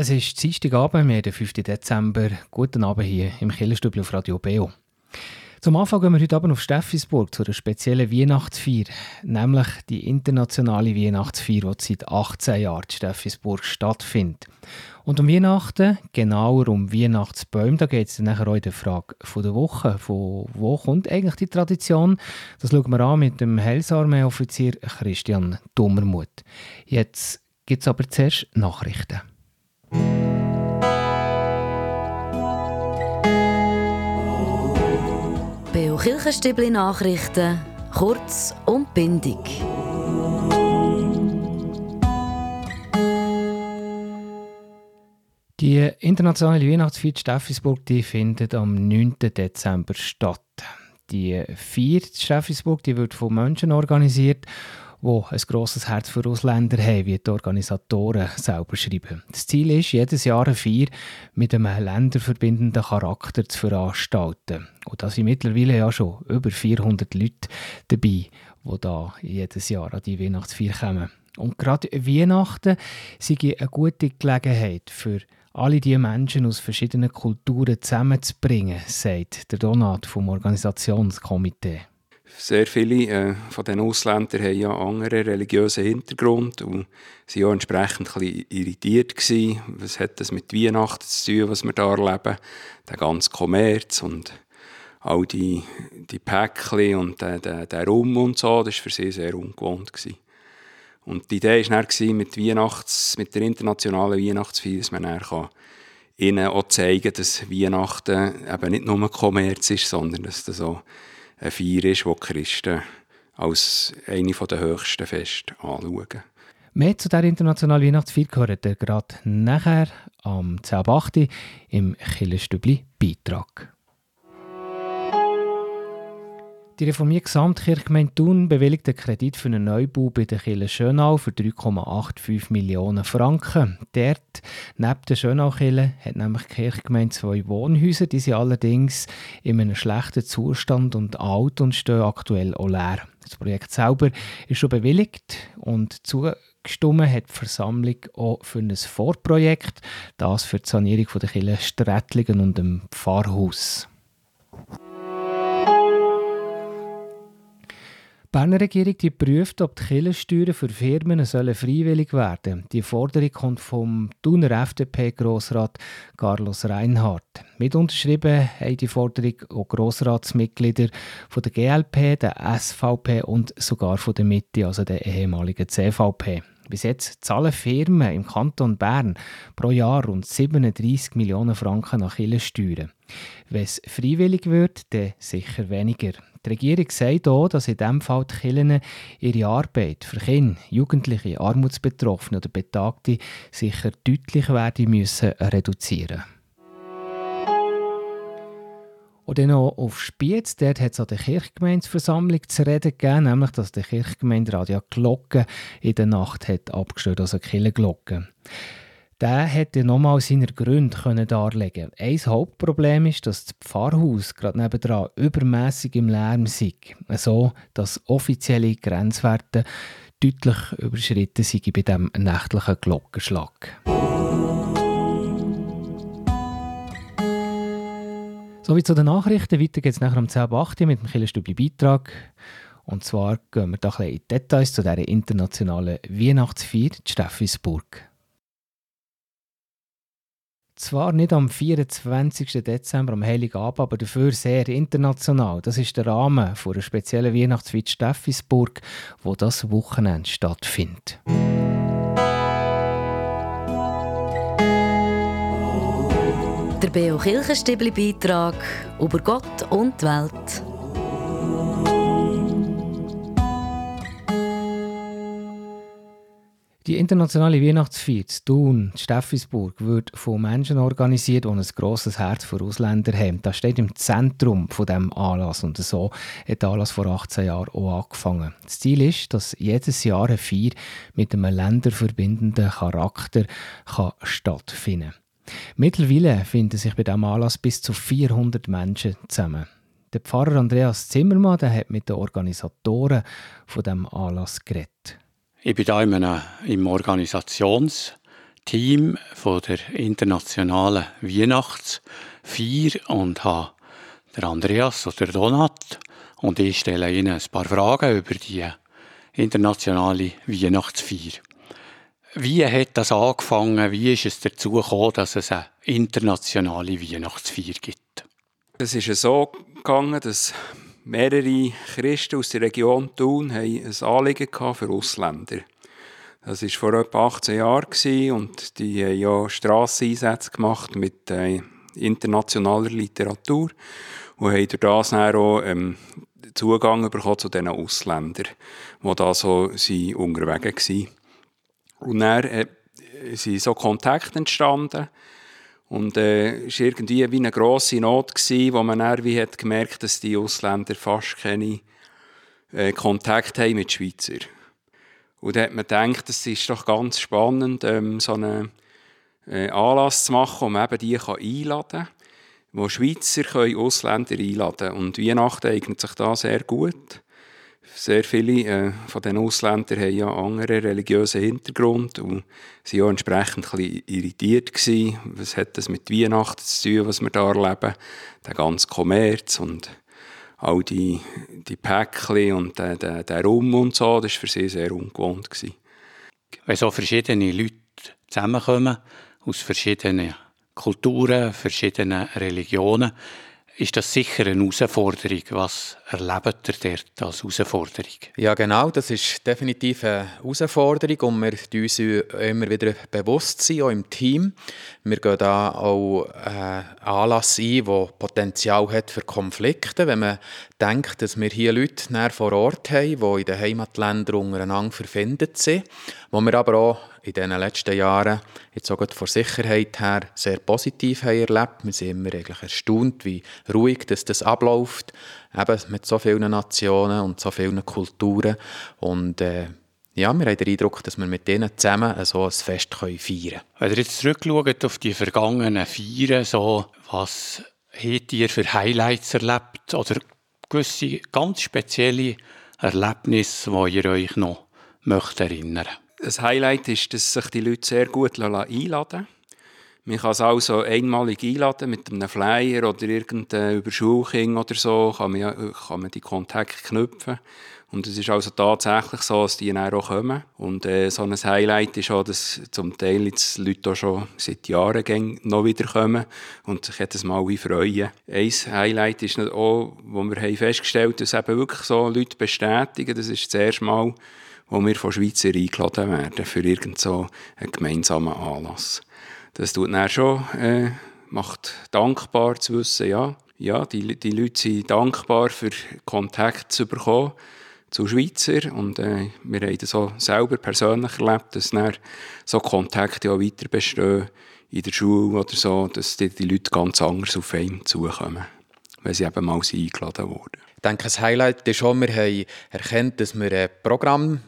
Es ist Dienstagabend, wir den 5. Dezember. Guten Abend hier im Killerstübli auf Radio Beo. Zum Anfang gehen wir heute Abend auf Steffisburg zu einer speziellen Weihnachtsfeier, nämlich die internationale Weihnachtsfeier, die seit 18 Jahren in Steffisburg stattfindet. Und um Weihnachten, genauer um Weihnachtsbäume, da geht es dann nachher auch in der Frage der Woche. Von wo kommt eigentlich die Tradition? Das schauen wir an mit dem Heilsarmee-Offizier Christian Dummermuth. Jetzt gibt es aber zuerst Nachrichten. Kirchenstübli Nachrichten, kurz und bindig. Die internationale Weihnachtsfeier Steffisburg die findet am 9. Dezember statt. Die Feier Steffisburg die wird von Menschen organisiert die ein grosses Herz für Ausländer haben, wie die Organisatoren selber schreiben. Das Ziel ist, jedes Jahr eine Feier mit einem länderverbindenden Charakter zu veranstalten. Und da sind mittlerweile ja schon über 400 Leute dabei, die da jedes Jahr an die Weihnachtsfeier kommen. Und gerade Weihnachten sind eine gute Gelegenheit für alle diese Menschen aus verschiedenen Kulturen zusammenzubringen, sagt der Donat vom Organisationskomitee. Sehr viele äh, von den Ausländern haben ja anderen religiösen Hintergrund und waren entsprechend ein bisschen irritiert gewesen. Was hat das mit Weihnachten zu tun, was wir da erleben? Der ganze Kommerz und all die, die Päckchen und der, der, der Rum und so, das war für sie sehr ungewohnt. Gewesen. Und die Idee war dann mit, Weihnachts-, mit der internationalen Weihnachtsfeier, dass man dann kann ihnen auch zeigen dass Weihnachten eben nicht nur Kommerz ist, sondern dass das auch eine Feier ist, die die Christen als eine der höchsten Feste anschauen. Mehr zu dieser internationalen Weihnachtsfeier gehört gerade nachher am 10.8. im Killenstübli Die reformierte Gesamtkirchgemeinde Thun bewilligt einen Kredit für einen Neubau bei der Kirche Schönau für 3,85 Millionen Franken. Dort, neben der Schönau-Kirche, hat nämlich die Kirchgemeinde zwei Wohnhäuser. Die sind allerdings in einem schlechten Zustand und alt und stehen aktuell auch leer. Das Projekt selber ist schon bewilligt und zugestimmt hat die Versammlung auch für ein Vorprojekt, das für die Sanierung der Kirche Strättlingen und dem Pfarrhaus. Die Berner Regierung die prüft, ob die Kirchensteuern für Firmen sollen freiwillig werden sollen. Die Forderung kommt vom Thuner FDP-Grossrat Carlos Reinhardt. Mit unterschrieben haben die Forderung auch Grossratsmitglieder von der GLP, der SVP und sogar von der Mitte, also der ehemaligen CVP. Bis jetzt zahlen Firmen im Kanton Bern pro Jahr rund 37 Millionen Franken nach Kirchensteuern. Wenn es freiwillig wird, dann sicher weniger. Die Regierung sagt auch, dass in diesem Fall die Kirchen ihre Arbeit für Kinder, Jugendliche, Armutsbetroffene oder Betagte sicher deutlich werden müssen reduzieren. Und dann noch auf Spiez, dort hat es an der Kirchgemeindeversammlung zu reden gegeben, nämlich, dass der Kirchgemeinderat ja Glocken in der Nacht hat abgestellt, also Kirchenglocken der hätte nochmal seine Gründe können darlegen Ein Hauptproblem ist, dass das Pfarrhaus gerade nebenan übermäßig im Lärm sei, so dass offizielle Grenzwerte deutlich überschritten sind bei dem nächtlichen Glockenschlag. Sowie zu den Nachrichten. Weiter geht es nachher um 10.08 Uhr mit dem Killerstübli Beitrag. Und zwar gehen wir da ein bisschen in Details zu dieser internationalen Weihnachtsfeier in Steffisburg. Zwar nicht am 24. Dezember, am Heiligabend, aber dafür sehr international. Das ist der Rahmen für einer speziellen Weihnachtsfeier Steffisburg, wo das Wochenende stattfindet. Der Beo Kirchenstibli Beitrag über Gott und die Welt. Die internationale Weihnachtsfeier in Thun, Steffisburg, wird von Menschen organisiert, die ein grosses Herz für Ausländer haben. Das steht im Zentrum von dem Anlass und so hat der Anlass vor 18 Jahren auch angefangen. Das Ziel ist, dass jedes Jahr eine Feier mit einem länderverbindenden Charakter kann stattfinden. Mittlerweile finden sich bei diesem Anlass bis zu 400 Menschen zusammen. Der Pfarrer Andreas Zimmermann der hat mit den Organisatoren von dem Anlass geredet. Ich bin da in einem, im Organisationsteam Team von der internationalen Weihnachtsfeier und habe der Andreas oder Donat und ich stelle Ihnen ein paar Fragen über die internationale Weihnachtsfeier. Wie hat das angefangen? Wie ist es dazu gekommen, dass es eine internationale Weihnachtsfeier gibt? Es ist so gegangen, dass mehrere Christen aus der Region Thun ein Anliegen für Ausländer. Das war vor etwa 18 Jahren und die haben ja Strasseneinsätze gemacht mit äh, internationaler Literatur und haben durch das auch ähm, Zugang bekommen zu diesen Ausländern, die da so sind unterwegs waren. Und dann äh, sind so Kontakte entstanden und äh, es war irgendwie wie eine grosse Not, gewesen, wo man dann wie hat gemerkt dass die Ausländer fast keine äh, Kontakt haben mit Schweizer. Und da hat man gedacht, es ist doch ganz spannend, ähm, so einen äh, Anlass zu machen, man eben die kann einladen kann, wo Schweizer können Ausländer einladen können. Und Weihnachten eignet sich da sehr gut. Sehr viele äh, von den Ausländern haben ja andere religiösen Hintergrund und waren entsprechend ein irritiert gewesen. Was hat das mit Weihnachten zu tun, was wir da erleben? Der ganze Kommerz und all die, die Päckchen und der, der, der Rum und so, das war für sie sehr ungewohnt. Gewesen. Wenn so verschiedene Leute zusammenkommen, aus verschiedenen Kulturen, verschiedenen Religionen, ist das sicher eine Herausforderung. Was erlebt ihr dort als Herausforderung? Ja, genau. Das ist definitiv eine Herausforderung und wir uns immer wieder bewusst sein, auch im Team. Wir gehen da auch einen äh, Anlass ein, der Potenzial hat für Konflikte. Wenn man denkt, dass wir hier Leute vor Ort haben, die in den Heimatländern untereinander verfindet sind, wo wir aber auch in den letzten Jahren, jetzt auch von Sicherheit her, sehr positiv haben erlebt. Wir sind immer eigentlich erstaunt, wie ruhig dass das abläuft, eben mit so vielen Nationen und so vielen Kulturen. Und äh, ja, wir haben den Eindruck, dass wir mit denen zusammen so ein Fest feiern können. Wenn ihr jetzt zurückschaut auf die vergangenen Feiern, so, was habt ihr für Highlights erlebt oder gewisse ganz spezielle Erlebnisse, die ihr euch noch möchtet erinnern Das Highlight ist, dass sich die Leute sehr gut einladen man kann es also einmalig einladen mit einem Flyer oder irgendeinem Überschulking oder so, kann man, kann man die Kontakte knüpfen. Und es ist also tatsächlich so, dass die dann auch kommen. Und äh, so ein Highlight ist auch, dass zum Teil jetzt Leute auch schon seit Jahren noch wieder kommen und sich jedes Mal wie freuen. Ein Highlight ist auch, wo wir haben festgestellt haben, dass eben wirklich so Leute bestätigen, das ist das erste Mal, wo wir von Schweizer eingeladen werden für irgendeinen so gemeinsamen Anlass das tut dann schon, äh, macht dankbar zu wissen, ja, ja die, die Leute sind dankbar für Kontakt zu bekommen zu Schweizer und äh, wir haben das auch selber persönlich erlebt, dass dann so Kontakte auch weiter bestehen in der Schule oder so, dass die, die Leute ganz anders auf einen zukommen, wenn sie eben mal eingeladen wurden. Ich denke, das Highlight ist schon, wir haben erkannt, dass wir ein Programm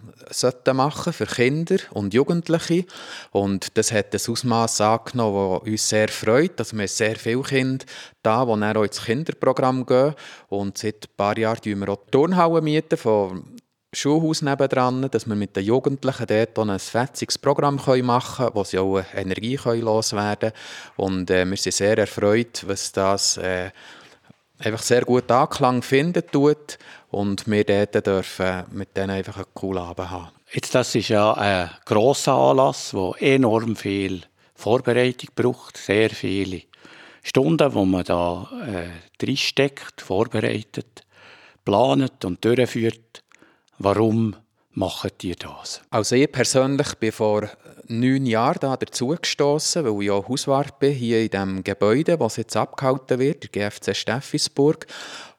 machen für Kinder und Jugendliche. Und das hat ein Ausmaß angenommen, das uns sehr freut. Also wir sehr viele Kinder da, die dann auch ins Kinderprogramm gehen. Und seit ein paar Jahren mieten wir auch Turnhallen mieten von Schulhaus nebendran, dass wir mit den Jugendlichen dort ein fetziges Programm machen können, wo sie auch Energie loswerden können. Und äh, wir sind sehr erfreut, was das äh, einfach sehr gut Anklang finden tut und wir dort dürfen mit denen einfach einen coolen Abend haben. Jetzt, das ist ja ein grosser Anlass, der enorm viel Vorbereitung braucht, sehr viele Stunden, wo man da äh, reinsteckt, vorbereitet, plant und durchführt. Warum macht ihr das? Also ich persönlich bin vor neun Jahren da dazugestoßen, weil ich auch Hauswart bin, hier in dem Gebäude, das jetzt abgehalten wird, der GFC Steffisburg.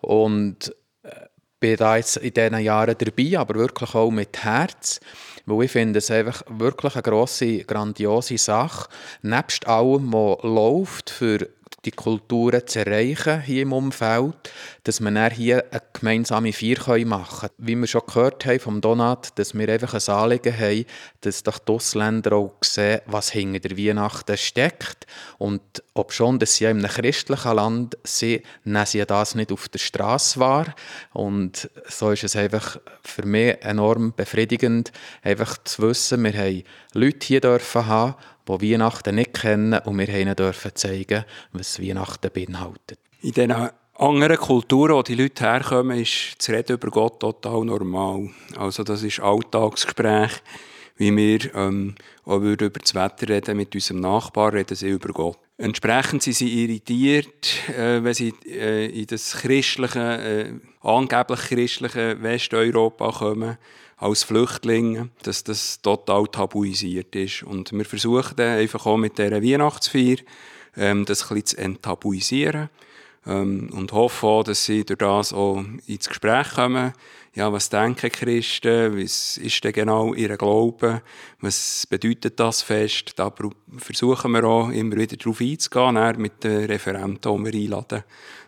Und äh, bin da jetzt in diesen Jahren dabei, aber wirklich auch mit Herz. Weil ich finde es einfach wirklich eine grosse, grandiose Sache. Nebst allem, was läuft für die Kulturen zu erreichen hier im Umfeld, dass wir hier eine gemeinsame Feier machen können. Wie wir schon gehört haben vom Donat, dass wir einfach ein Anliegen haben, dass doch die Ausländer auch sehen, was hinter der Weihnachten steckt. Und ob schon, dass sie in einem christlichen Land sind, nehmen sie das nicht auf der Straße wahr. Und so ist es einfach für mich enorm befriedigend, einfach zu wissen, wir haben Leute hier dürfen haben, die Weihnachten nicht kennen und wir ihnen dürfen zeigen, was Weihnachten beinhaltet. In diesen anderen Kulturen, wo die Leute herkommen, ist das Reden über Gott total normal. Also das ist Alltagsgespräch, wie wir ähm, auch über das Wetter reden mit unserem Nachbarn, reden sie über Gott. Entsprechend sind sie irritiert, äh, wenn sie äh, in das christliche, äh, angeblich christliche Westeuropa kommen als Flüchtlinge, dass das total tabuisiert ist. Und wir versuchen dann einfach auch mit dieser Weihnachtsfeier ähm, das ein bisschen zu enttabuisieren ähm, und hoffen auch, dass sie durch das auch ins Gespräch kommen. Ja, was denken Christen? Was ist denn genau ihr Glaube? Was bedeutet das Fest? Da versuchen wir auch immer wieder darauf einzugehen, mit den Referenten, die wir einladen,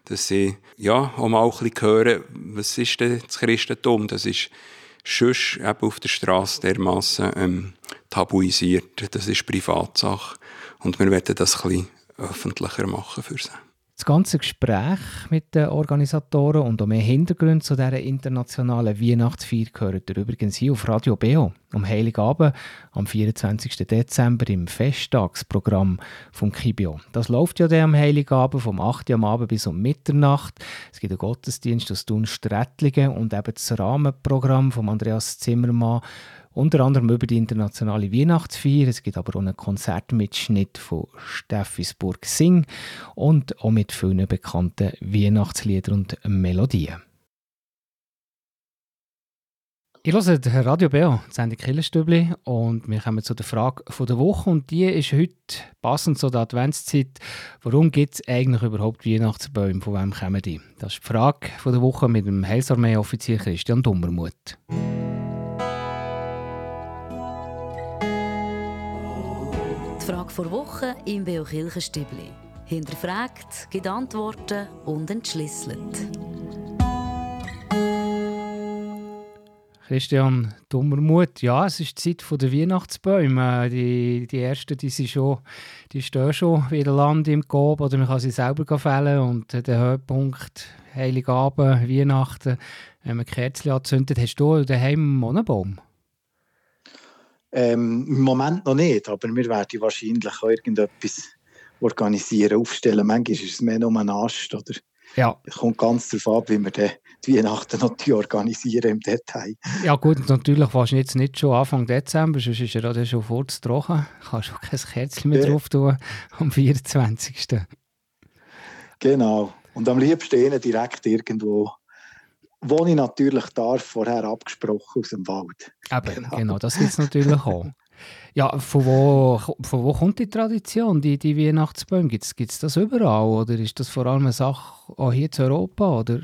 dass sie ja, auch mal ein bisschen hören, was ist denn das Christentum? Das ist sonst eben auf der Straße dermassen ähm, tabuisiert. Das ist Privatsache. Und wir werden das ein bisschen öffentlicher machen für sie. Das ganze Gespräch mit den Organisatoren und auch mehr Hintergründe zu dieser internationalen Weihnachtsfeier gehört ihr übrigens hier auf Radio Beo am Heiligabend am 24. Dezember im Festtagsprogramm vom Kibio. Das läuft ja dann am Heiligabend vom 8. Uhr am Abend bis um Mitternacht. Es gibt einen Gottesdienst aus Thun Strettlingen und eben das Rahmenprogramm von Andreas Zimmermann unter anderem über die internationale Weihnachtsfeier. Es gibt aber auch einen Konzertmitschnitt von Steffisburg Sing und auch mit vielen bekannten Weihnachtsliedern und Melodien. Ich höre Radio die Sendung Killerstübli und wir kommen zu der Frage der Woche und die ist heute passend zu der Adventszeit. Warum gibt es eigentlich überhaupt Weihnachtsbäume? Von wem kommen die? Das ist die Frage der Woche mit dem Heilsarmee-Offizier Christian Dummermuth. Die Frage vor Woche im Beo Kirchenstübli. Hinterfragt, gibt Antworten und entschlüsselt. Christian Dummermuth, ja, es ist die Zeit der Weihnachtsbäume. Die, die ersten, die, sind schon, die stehen schon wieder Land im Gob oder man kann sie selber fällen und der Höhepunkt Heiligabend, Weihnachten, wenn man Kerzen anzündet, hast du daheim einen Monenbaum? Ähm, Im Moment noch nicht, aber wir werden wahrscheinlich auch irgendetwas organisieren, aufstellen. Manchmal ist es mehr nur ein Ast oder ja. Es kommt ganz darauf ab, wie wir die Weihnachten noch organisieren im Detail. Ja gut, natürlich fast jetzt nicht schon Anfang Dezember, sonst ist er ja schon vorzutrocken. Du kannst auch kein Kerzchen mehr ja. drauf tun am 24. Genau. Und am liebsten direkt irgendwo wo ich natürlich darf, vorher abgesprochen aus dem Wald. Eben, genau. genau, das gibt es natürlich auch. Ja, von wo, von wo kommt die Tradition, die, die Weihnachtsbäume? Gibt es das überall oder ist das vor allem eine Sache auch hier in Europa? Oder?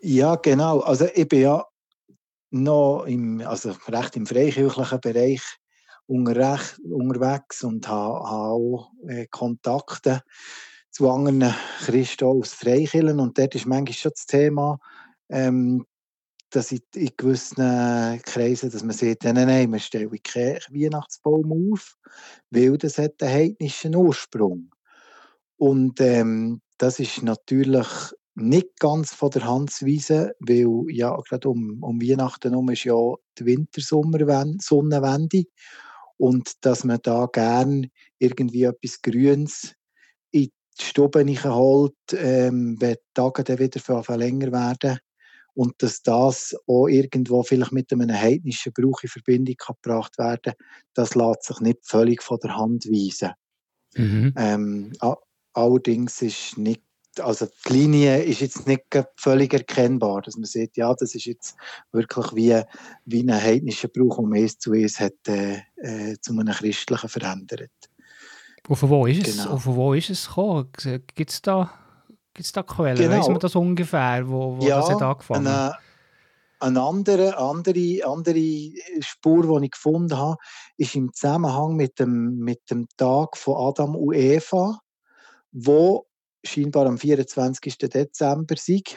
Ja, genau. Also ich bin ja noch im, also recht im freikirchlichen Bereich unterwegs und habe, habe auch äh, Kontakte zu anderen Christen aus Freikirchen und dort ist manchmal schon das Thema, ähm, dass in, in gewissen Kreisen, dass man sagt, nein, nein, wir stellen keinen Weihnachtsbaum auf, weil das hat einen heidnischen Ursprung. Und ähm, das ist natürlich nicht ganz von der Hand zu weisen, weil ja gerade um, um Weihnachten herum ist ja die Wintersonnenwende und dass man da gern irgendwie etwas Grünes die Stube holt, ähm, wenn die Tage dann wieder länger werden und dass das auch irgendwo vielleicht mit einem heidnischen Brauch in Verbindung gebracht werden das lässt sich nicht völlig von der Hand weisen. Mhm. Ähm, allerdings ist nicht also die Linie ist jetzt nicht völlig erkennbar, dass man sieht, ja, das ist jetzt wirklich wie, wie ein heidnischer Brauch, der eins zu eins hat, äh, äh, zu einem christlichen verändert. Und von wo ist es, genau. von wo ist es gekommen? Gibt es da, gibt's da Quellen? Genau. Weiss man das ungefähr, wo, wo ja, das hat angefangen hat? Eine andere, andere, andere Spur, die ich gefunden habe, ist im Zusammenhang mit dem, mit dem Tag von Adam und Eva, wo scheinbar am 24. Dezember sind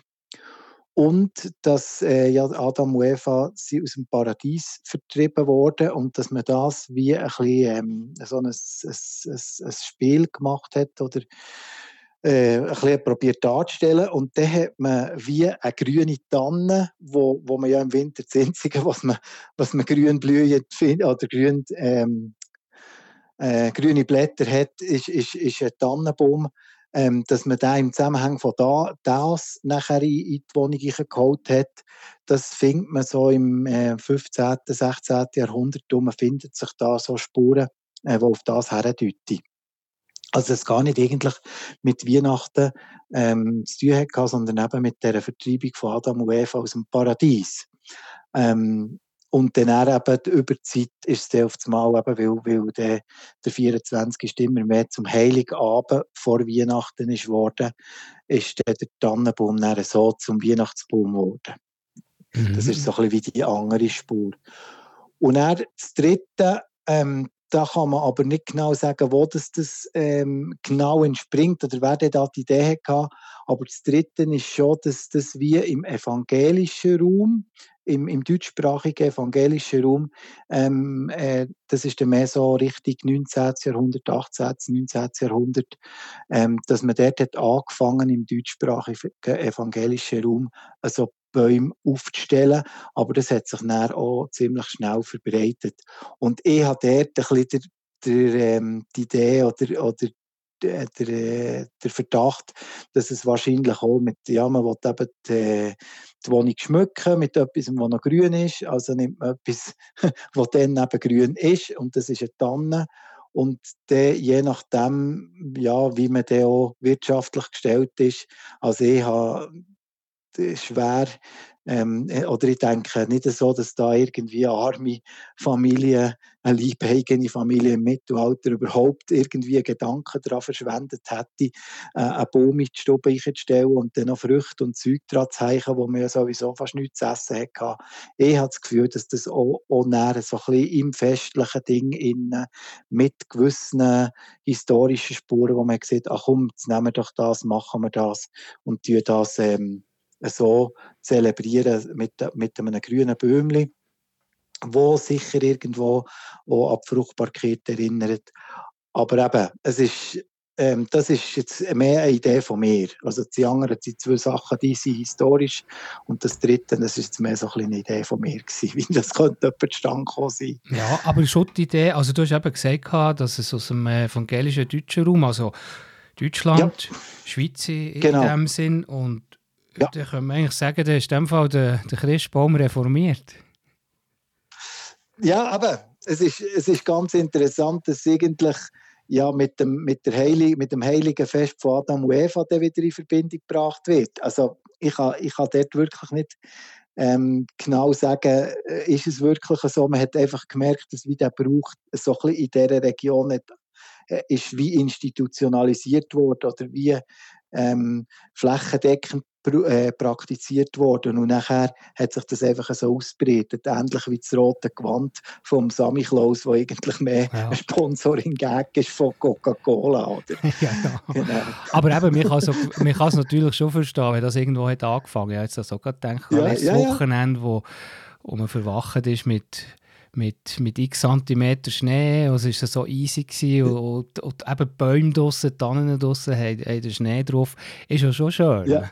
und dass äh, ja, Adam und Eva sind aus dem Paradies vertrieben wurden und dass man das wie ein, bisschen, ähm, so ein, ein, ein, ein, Spiel gemacht hat oder äh, ein bisschen probiert darzustellen und dann hat man wie eine grüne Tanne, wo, wo man ja im Winter das Einzige, was man, was man grün findet oder grün ähm, äh, grüne Blätter hat, ist, ist, ist ein Tannenbaum. Ähm, dass man da im Zusammenhang von da, das nachher in, in die Wohnung geholt hat, das findet man so im äh, 15., 16. Jahrhundert. Und man findet sich da so Spuren, äh, die auf das herdeuten. Also es gar nicht eigentlich mit Weihnachten ähm, zu tun hatte, sondern eben mit der Vertreibung von Adam und Eva aus dem Paradies. Ähm, und dann eben über die Zeit ist es dann auf das Mal, eben, weil, weil der, der 24. immer mehr zum Heiligen Abend vor Weihnachten ist worden, ist dann der Tannenbaum dann so zum Weihnachtsbaum geworden. Mhm. Das ist so ein bisschen wie die andere Spur. Und dann das Dritte, ähm, da kann man aber nicht genau sagen, wo das, das ähm, genau entspringt oder wer da die Idee hatte. Aber das Dritte ist schon, dass das wie im evangelischen Raum, im, im deutschsprachigen evangelischen Raum, ähm, äh, das ist dann mehr so richtig 19. Jahrhundert, 18., 19. Jahrhundert, ähm, dass man dort hat angefangen im deutschsprachigen evangelischen Raum, also Bäume aufzustellen. Aber das hat sich dann auch ziemlich schnell verbreitet. Und ich habe dort ein bisschen der, der, ähm, die Idee oder, oder der, der, der, Verdacht, dass es wahrscheinlich auch mit, ja, man will eben die, die Wohnung schmücken mit etwas, was noch grün ist. Also nimmt man etwas, was dann eben grün ist und das ist eine Tanne. Und dann, je nachdem, ja, wie man dann auch wirtschaftlich gestellt ist, also ich habe schwer. Ähm, äh, oder ich denke nicht so, dass da irgendwie eine arme Familie, eine liebeigene Familie im Mittelalter überhaupt irgendwie Gedanken daran verschwendet hätte, äh, einen Baum in die Stube einzustellen und dann noch Früchte und Zeug dran zu zeichnen, wo man ja sowieso fast nichts zu essen hatte. Ich habe das Gefühl, dass das auch, auch näher so ein bisschen im festlichen Ding innen mit gewissen historischen Spuren, wo man sieht, ach komm, jetzt nehmen wir doch das, machen wir das und tun das ähm, so zelebrieren mit, mit einem grünen Bäumchen, wo sicher irgendwo auch an die Fruchtbarkeit erinnert. Aber eben, es ist, ähm, das ist jetzt mehr eine Idee von mir. Also die anderen sind zwei Sachen, die sind historisch und das dritte, das ist jetzt mehr so eine Idee von mir gewesen, wie das könnte jemand zustande kommen sein. Ja, aber schon die Idee, also du hast eben gesagt, dass es aus dem evangelischen deutschen Raum, also Deutschland, ja. Schweiz in genau. dem Sinn und ja. Dann können wir eigentlich sagen, da ist in dem Fall der, der Christbaum reformiert. Ja, aber es ist, es ist ganz interessant, dass eigentlich ja, mit, dem, mit, der Heilig, mit dem heiligen Fest von Adam und Eva wieder in Verbindung gebracht wird. Also ich kann, ich kann dort wirklich nicht ähm, genau sagen, äh, ist es wirklich so. Man hat einfach gemerkt, dass wie der Brauch so ein bisschen in dieser Region nicht, äh, ist wie institutionalisiert wurde oder wie ähm, flächendeckend äh, praktiziert worden. Und nachher hat sich das einfach so ausbreitet, ähnlich wie das rote Gewand vom Sammy Klaus, wo eigentlich mehr ja. Sponsoring gegen ist von Coca-Cola. ja, genau. Aber eben, man kann es natürlich schon verstehen, wenn das irgendwo hat angefangen hat. Ich habe jetzt sogar gedacht, ja, letztes ja, Wochenende, wo, wo man verwacht ist mit mit, mit x Zentimeter Schnee, also ist es so easy gewesen und, und, und eben Bäume draussen, Tannen draussen haben, haben den Schnee drauf, ist ja schon schön. Ja.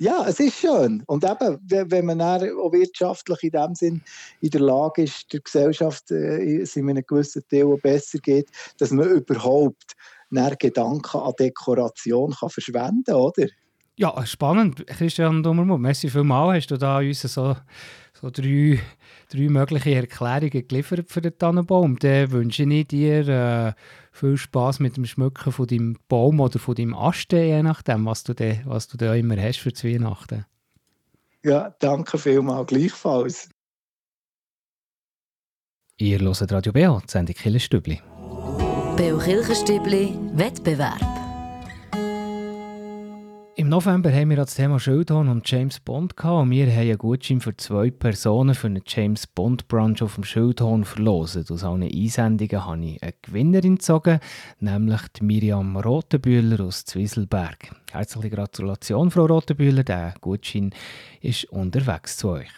Ja, es ist schön. Und eben, wenn man auch wirtschaftlich in dem Sinn in der Lage ist, der Gesellschaft äh, in einem gewissen Teil besser geht, dass man überhaupt Gedanken an Dekoration kann verschwenden kann, oder? Ja, spannend. Christian Dummermuth, merci vielmals. Hast du da uns so, so drei, drei mögliche Erklärungen geliefert für den Tannenbaum? Dann wünsche ich dir äh, viel Spaß mit dem Schmücken von deinem Baum oder von deinem Ast, je nachdem, was du da, was du da immer hast für die Weihnachten. Ja, danke vielmals, gleichfalls. Ihr hört Radio Beo, die Sendung Killenstübli. Beo Kirchenstübli Wettbewerb. Im November haben wir das Thema Schildhorn und James Bond gehabt und wir haben einen Gutschein für zwei Personen für einen James Bond Brunch auf dem Schildhorn verlosen. Aus allen Einsendungen habe ich eine Gewinnerin gezogen, nämlich die Miriam Rotenbühler aus Zwieselberg. Herzliche Gratulation, Frau Rotenbühler, der Gutschein ist unterwegs zu euch.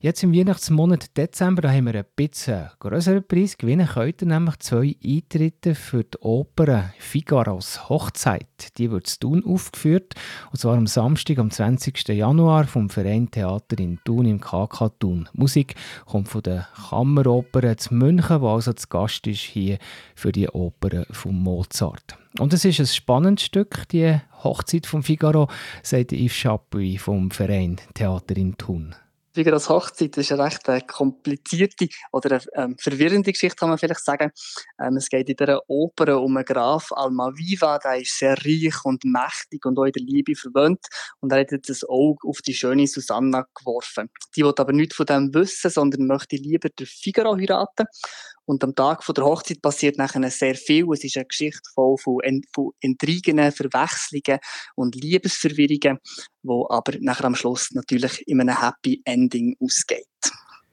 Jetzt im Weihnachtsmonat Dezember haben wir ein bisschen größeren Preis. Gewinnen könnt ihr nämlich zwei Eintritte für die Oper Figaros Hochzeit. Die wird in Thun aufgeführt. Und zwar am Samstag, am 20. Januar vom Verein Theater in Thun im KK Thun. Musik kommt von der Kammeroper zu München, wo also zu Gast ist hier für die Oper von Mozart. Und es ist ein spannendes Stück, die Hochzeit von Figaro, sagt Yves Chapuis vom Verein Theater in Thun. Figaros Hochzeit ist eine recht äh, komplizierte oder eine ähm, verwirrende Geschichte, kann man vielleicht sagen. Ähm, es geht in dieser Oper um einen Graf Almaviva, der ist sehr reich und mächtig und auch in der Liebe verwöhnt. Und er hat jetzt ein Auge auf die schöne Susanna geworfen. Die will aber nichts von dem wissen, sondern möchte lieber den Figaro heiraten. Und am Tag der Hochzeit passiert nachher sehr viel. Es ist eine Geschichte voll von, von Intrigen, Verwechslungen und Liebesverwirrungen, wo aber nachher am Schluss natürlich in einem Happy Ending ausgeht.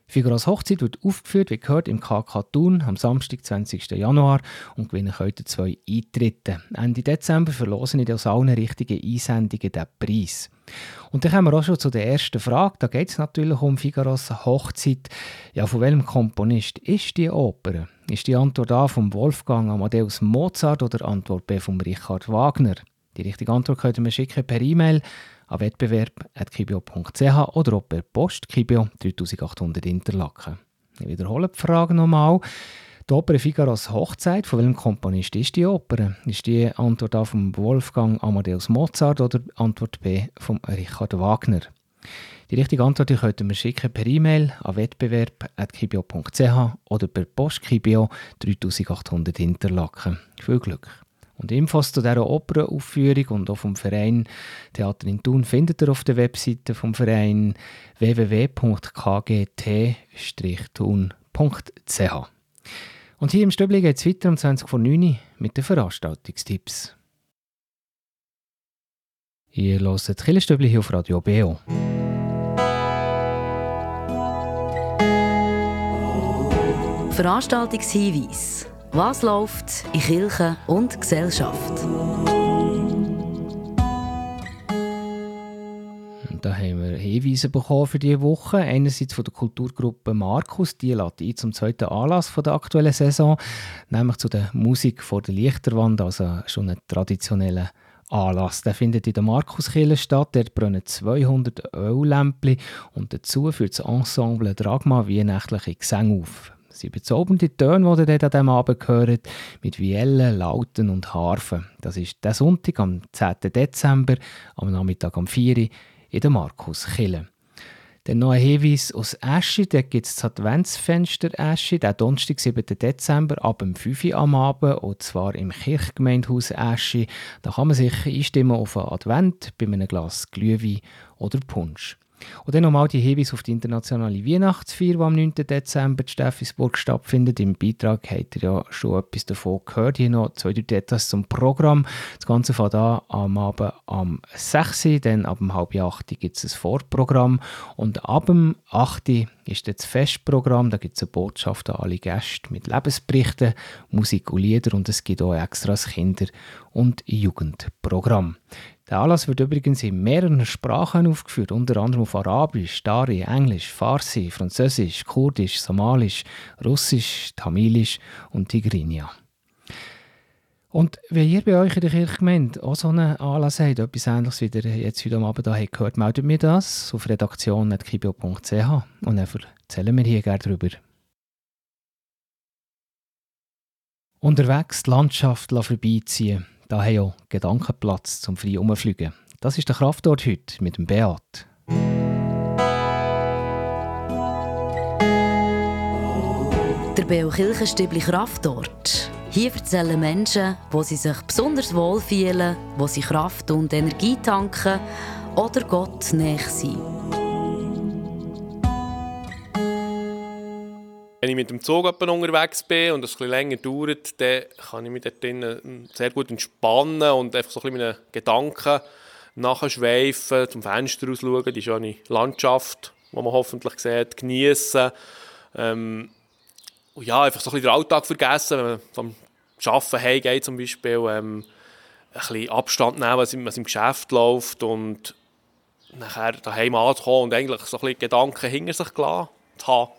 Figuras Hochzeit wird aufgeführt, wie gehört, im KK Thun am Samstag, 20. Januar und gewinnen heute zwei Eintritte. Ende Dezember verlosen ich aus allen richtigen Einsendungen den Preis. Und dann kommen wir auch schon zu der ersten Frage. Da geht es natürlich um Figaros Hochzeit. Ja, von welchem Komponist ist die Oper? Ist die Antwort A vom Wolfgang Amadeus Mozart oder Antwort B vom Richard Wagner? Die richtige Antwort könnt ihr mir schicken per E-Mail an wettbewerb.kibio.ch oder auch per Post Kibio 3800 Interlaken. Ich wiederhole die Frage nochmal. Die Oper Figaros Hochzeit, von welchem Komponist ist die Oper? Ist die Antwort A von Wolfgang Amadeus Mozart oder Antwort B von Richard Wagner? Die richtige Antwort könnt ihr mir schicken per E-Mail an wettbewerb.kibio.ch oder per Post Kibio 3800 Interlaken. Viel Glück! Und Infos zu dieser Operaufführung und auch vom Verein Theater in Thun findet ihr auf der Webseite vom Verein www.kgt-thun.ch. Und hier im Stöbli geht es weiter um 20 vor 9 mit den Veranstaltungstipps. Ihr hört das Killerstübli hier auf Radio Beo. Veranstaltungshinweis was läuft in Kirche und Gesellschaft? Da haben wir Hinweise bekommen für diese Woche. Einerseits von der Kulturgruppe Markus, die lädt ein zum zweiten Anlass von der aktuellen Saison, nämlich zu der Musik vor der Lichterwand, also schon einen traditionellen Anlass. Der findet in der Markuskirche statt. Dort brennen 200 Öllämpchen und dazu führt das Ensemble Dragma wie nächtliche Gesänge auf. Sie bezaubernde Töne, die ihr dort an diesem Abend hört, mit Viellen, Lauten und Harfen. Das ist der Sonntag am 10. Dezember, am Nachmittag am 4. Uhr in der Markuskille. Dann noch ein Hinweis aus Eschi, da gibt es das Adventsfenster Eschi, der Donnerstag, 7. Dezember, ab dem 5 Uhr am Abend, und zwar im Kirchgemeindehaus Eschi. Da kann man sich einstimmen auf einen Advent bei einem Glas Glühwein oder Punsch. Und dann nochmal die Hinweise auf die internationale Weihnachtsfeier, die am 9. Dezember in Steffisburg stattfindet. Im Beitrag habt ihr ja schon etwas davon gehört. Hier noch zwei, drei Details zum Programm. Das Ganze fängt an am Abend am 6. Dann ab dem halb 8 gibt es ein Vorprogramm. Und ab dem 8 ist das Festprogramm. Da gibt es eine Botschaft an alle Gäste mit Lebensberichten, Musik und Lieder. Und es gibt auch extra das Kinder- und Jugendprogramm. Der Anlass wird übrigens in mehreren Sprachen aufgeführt, unter anderem auf Arabisch, Dari, Englisch, Farsi, Französisch, Kurdisch, Somalisch, Russisch, Tamilisch und Tigrinya. Und wenn ihr bei euch in der Kirchgemeinde auch so einen Anlass habt, etwas ähnliches wie ihr jetzt heute Abend hier gehört, meldet mir das auf redaktion.kibio.ch und dann erzählen wir hier gerne darüber. Unterwegs die Landschaft vorbeiziehen da haben auch Gedanken Platz zum frei umfliegen. Das ist der Kraftort heute mit dem Beat. Der Beo Kirchenstübli Kraftort. Hier erzählen Menschen, wo sie sich besonders wohl fühlen, wo sie Kraft und Energie tanken oder Gott näher sind. Wenn ich mit dem Zug unterwegs bin und es etwas länger dauert, dann kann ich mich dort drinnen sehr gut entspannen und einfach so ein bisschen meine Gedanken nachschweifen, zum Fenster schauen, die schöne Landschaft, die man hoffentlich sieht, genießen. Ähm, ja, einfach so ein bisschen den Alltag vergessen, wenn man vom Arbeiten heimgeht zum Beispiel, ähm, ein bisschen Abstand nehmen, was was im Geschäft läuft und nachher daheim anzukommen und eigentlich so ein bisschen Gedanken hinter sich zu haben.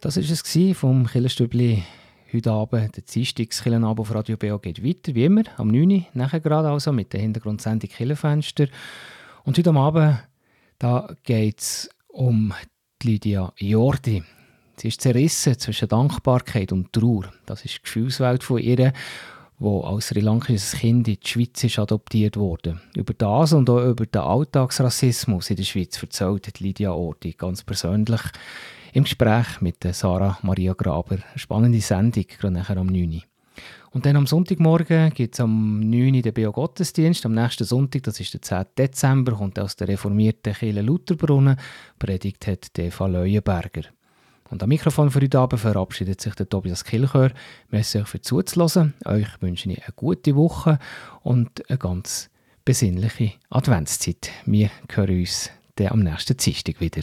Das war es vom Killerstübli heute Abend. Der Dienstagskillenabend auf Radio BO geht weiter, wie immer, am 9. Uhr, nachher gerade also mit der Hintergrundsendung Killenfenster. Und heute Abend da geht es um Lydia Jordi. Sie ist zerrissen zwischen Dankbarkeit und Trauer. Das ist die Gefühlswelt von ihr, wo als sri lankisches Kind in die Schweiz ist adoptiert wurde. Über das und auch über den Alltagsrassismus in der Schweiz erzählt Lydia Orti ganz persönlich im Gespräch mit Sarah Maria Graber. Eine spannende Sendung, gerade nachher am 9. Und dann am Sonntagmorgen gibt es am 9. den Bio-Gottesdienst. Am nächsten Sonntag, das ist der 10. Dezember, kommt aus der reformierten Kirche Lutherbrunnen. Predigt hat Eva Leuenberger. Und am Mikrofon für heute Abend verabschiedet sich der Tobias Kilchör. Merci euch für zuzuhören. Euch wünsche ich eine gute Woche und eine ganz besinnliche Adventszeit. Wir hören uns dann am nächsten Dienstag wieder.